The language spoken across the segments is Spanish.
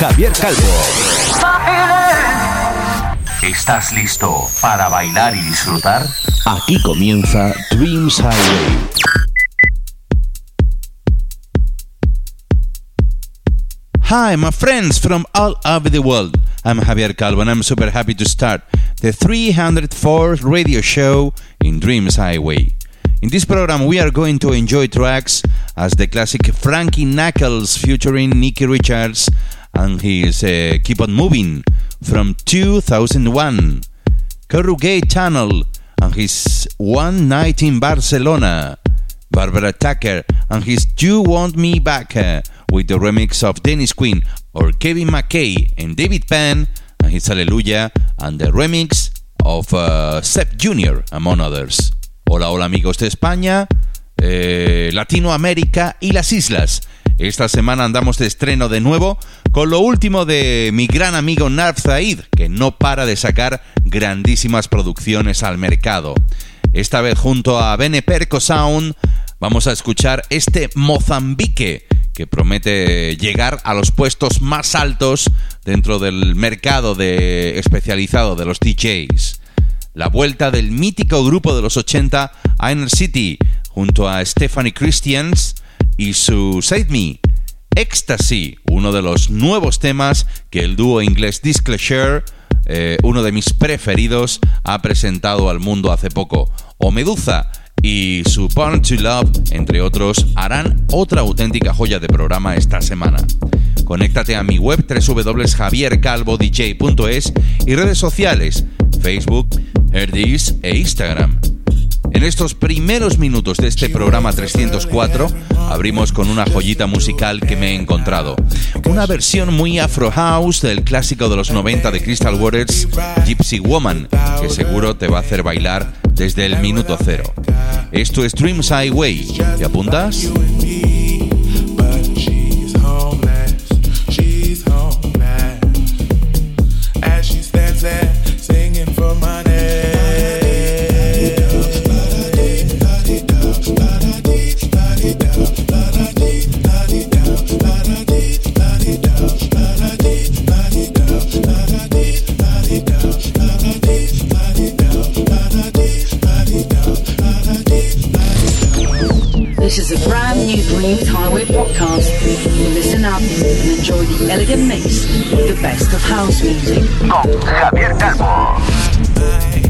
Javier Calvo. ¿Estás listo para bailar y disfrutar? aquí comienza Dreams Highway. Hi, my friends from all over the world. I'm Javier Calvo and I'm super happy to start the 304th radio show in Dreams Highway. In this program, we are going to enjoy tracks as the classic Frankie Knuckles featuring Nicky Richards and his uh, Keep On Moving from 2001. Corrugate Channel and his One Night in Barcelona. Barbara Tucker and his You Want Me Back uh, with the remix of Dennis Quinn or Kevin McKay and David Penn and his Hallelujah and the remix of uh, Seth Jr. among others. Hola, hola amigos de España, eh, Latinoamérica y las islas. Esta semana andamos de estreno de nuevo con lo último de mi gran amigo Narf Zaid, que no para de sacar grandísimas producciones al mercado. Esta vez junto a Bene Perco Sound vamos a escuchar este Mozambique que promete llegar a los puestos más altos dentro del mercado de especializado de los DJs. La vuelta del mítico grupo de los 80 Inner City junto a Stephanie Christians y su Save Me. Ecstasy, uno de los nuevos temas que el dúo inglés Disclosure, eh, uno de mis preferidos, ha presentado al mundo hace poco. O Medusa y su Born to Love, entre otros, harán otra auténtica joya de programa esta semana. Conéctate a mi web www.javiercalvodj.es y redes sociales, Facebook, Herdis e Instagram. En estos primeros minutos de este programa 304 abrimos con una joyita musical que me he encontrado. Una versión muy afro house del clásico de los 90 de Crystal Waters, Gypsy Woman, que seguro te va a hacer bailar desde el minuto cero. Esto es Dreams Highway. ¿Te apuntas? This is a brand new Dreams Highway podcast. Listen up and enjoy the elegant mix with the best of house music. Con Javier Calvo.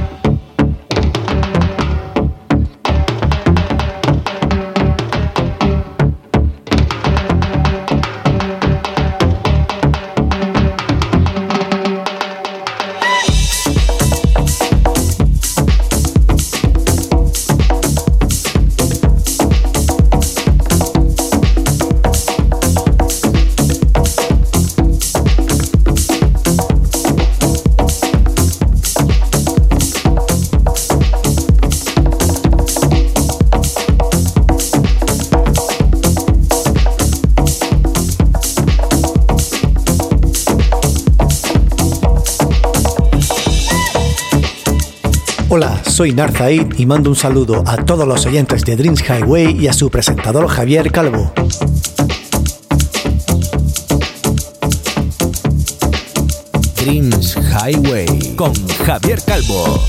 Soy Narzaid y mando un saludo a todos los oyentes de Dreams Highway y a su presentador Javier Calvo. Dreams Highway con Javier Calvo.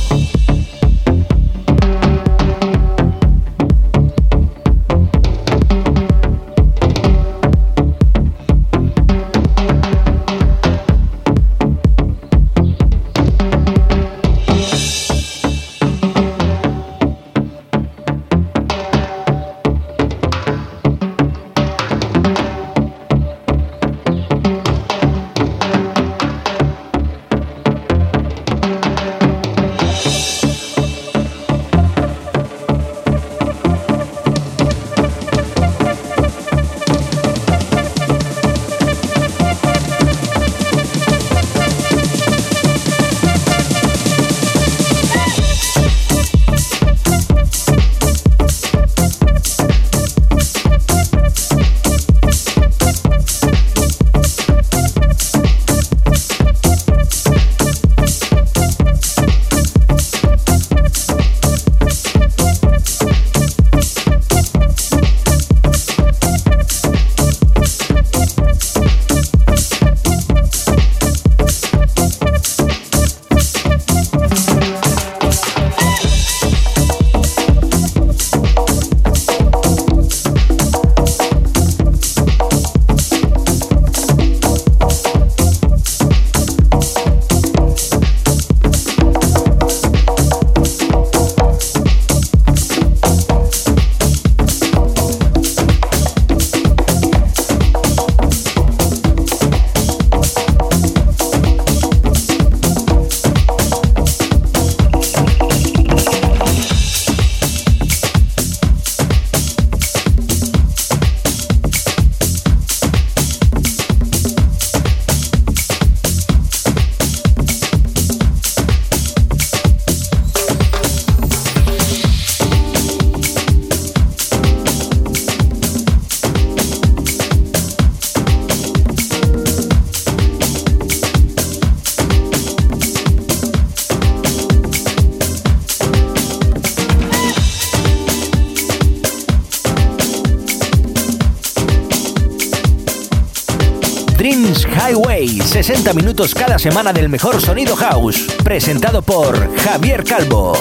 Highway, 60 minutos cada semana del mejor sonido house, presentado por Javier Calvo.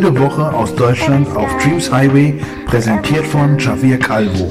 Jede Woche aus Deutschland auf Dreams Highway, präsentiert von Javier Calvo.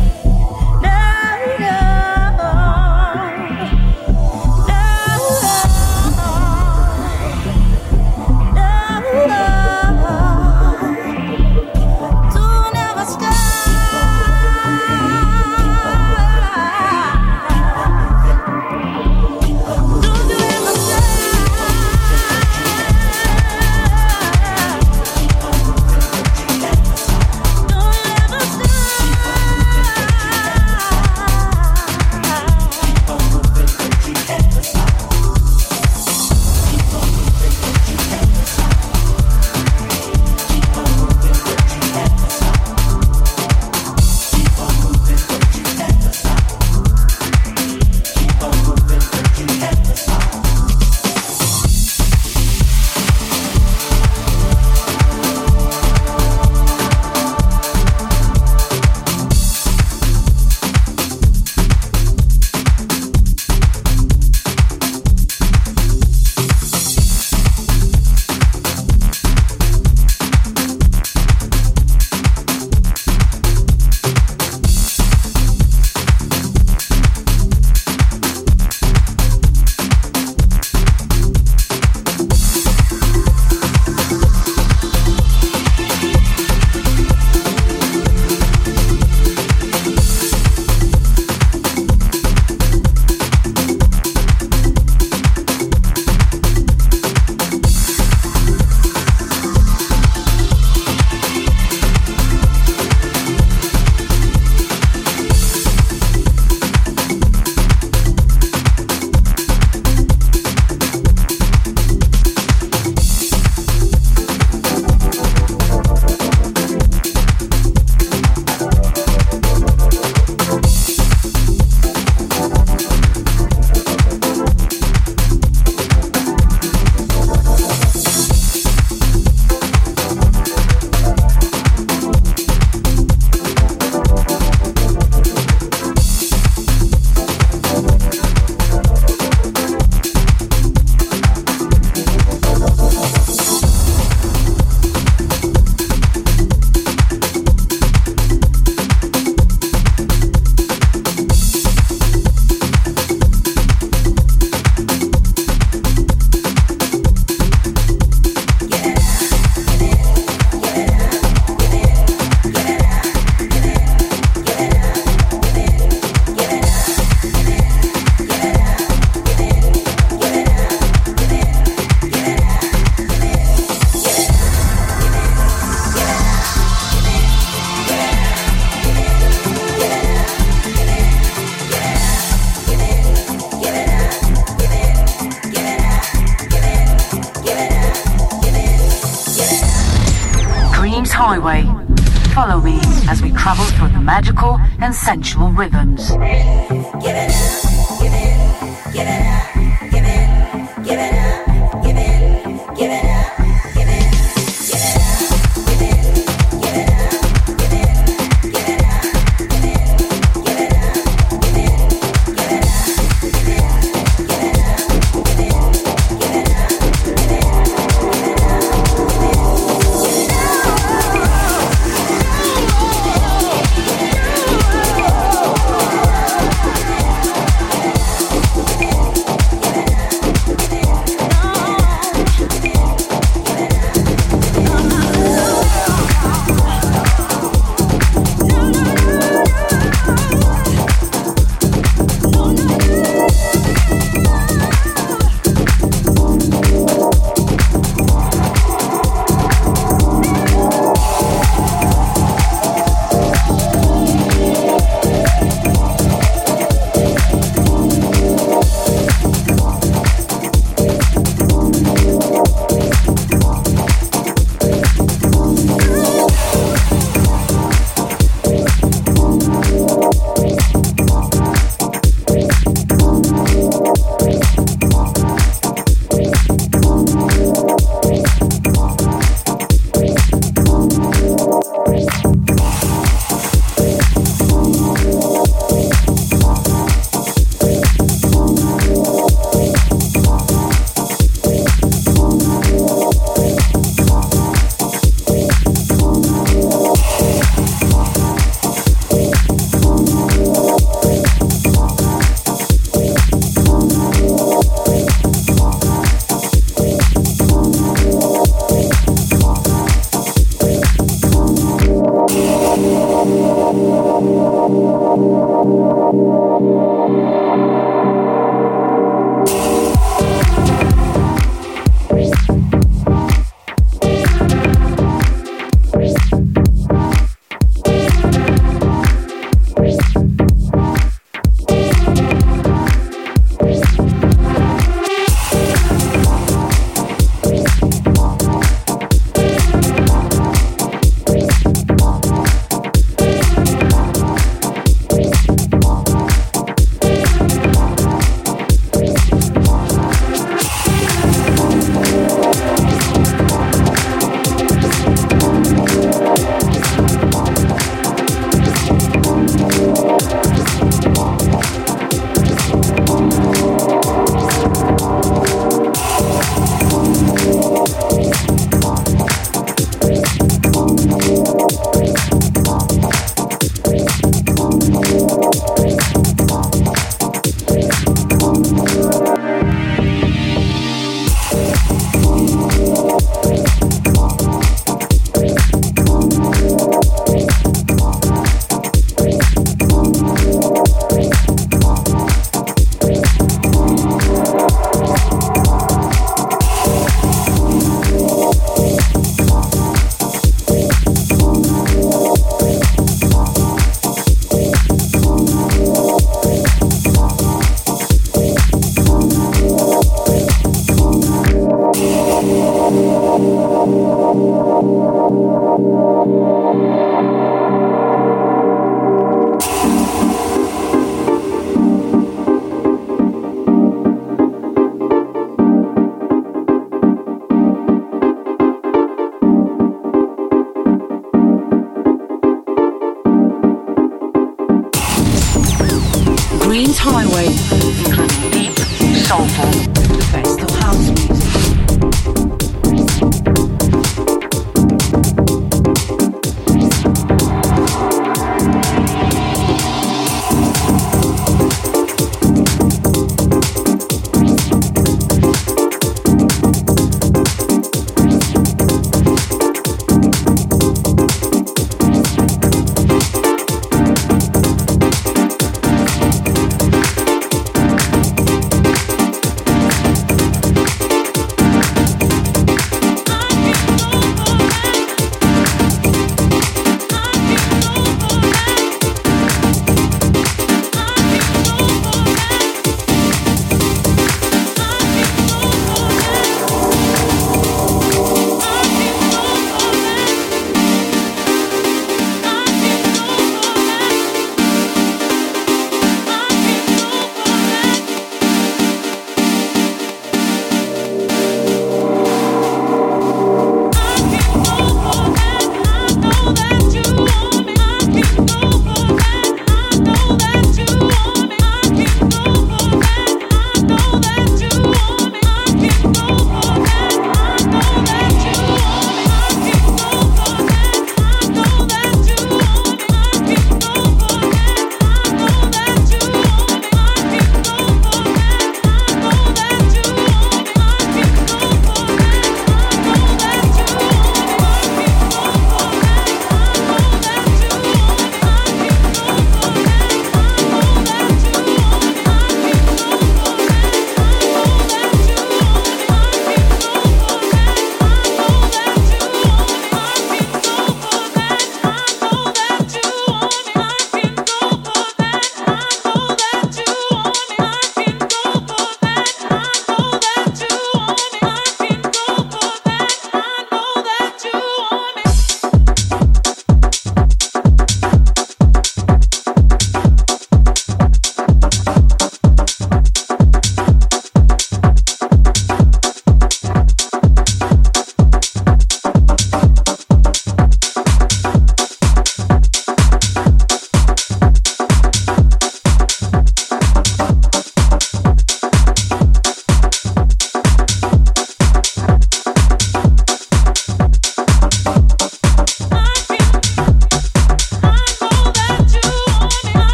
sensual river.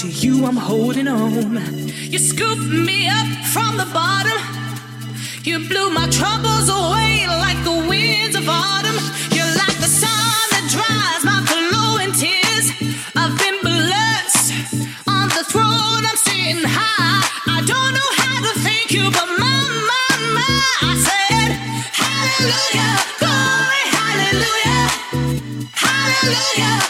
To you I'm holding on. You scooped me up from the bottom. You blew my troubles away like the winds of autumn. You're like the sun that dries my flowing tears. I've been blessed on the throne. I'm sitting high. I don't know how to thank you, but my, my, my, I said, Hallelujah, glory, Hallelujah, Hallelujah,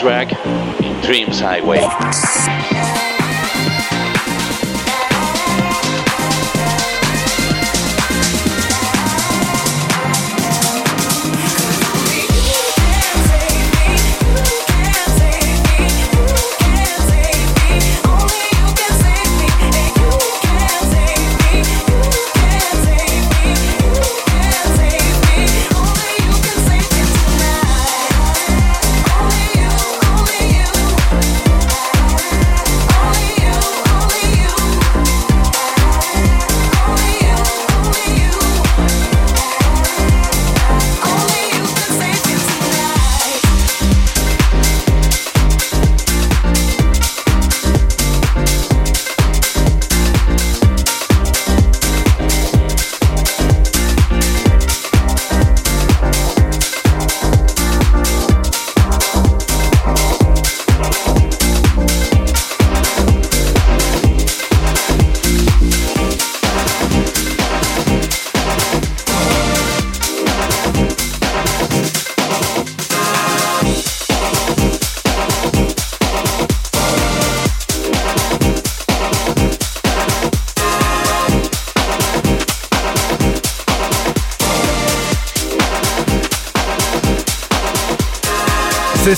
Track in Dreams Highway.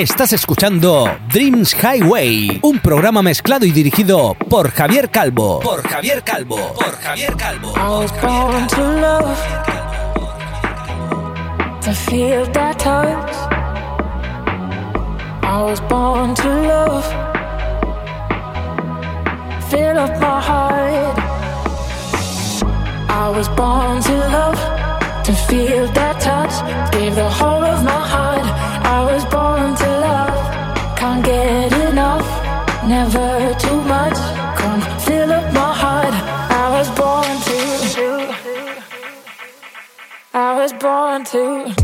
Estás escuchando Dreams Highway, un programa mezclado y dirigido por Javier Calvo. Por Javier Calvo. Por Javier Calvo. Born to love, to feel that touch. I was born to love, fill up my heart. I was born to love, to feel that touch, give the whole of my heart. I was born to love, can't get enough, never too much. Come fill up my heart. I was born to, I was born to.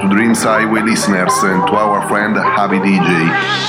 To Dreams Highway listeners and to our friend Javi DJ.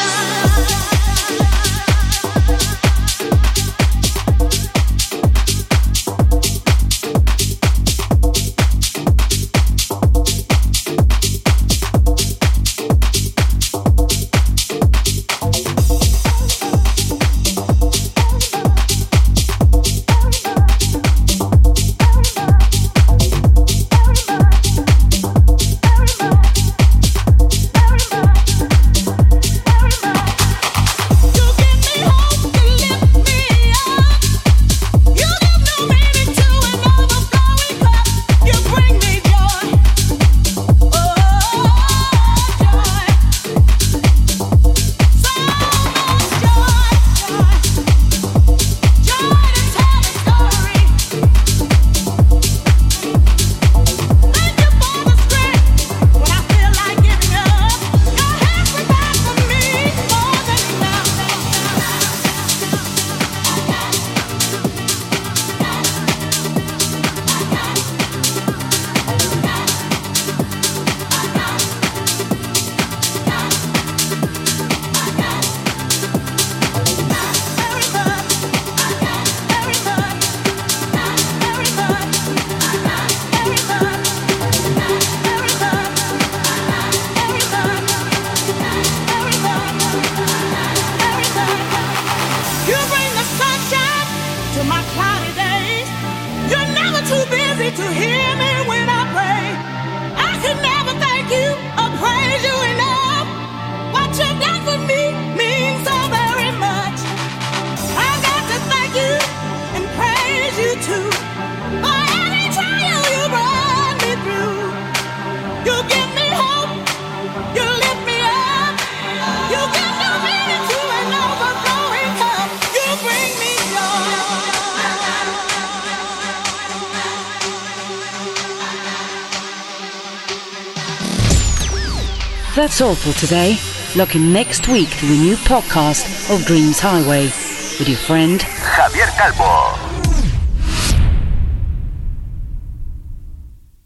That's all for today. Looking next week to a new podcast of Dreams Highway with your friend Javier Calvo.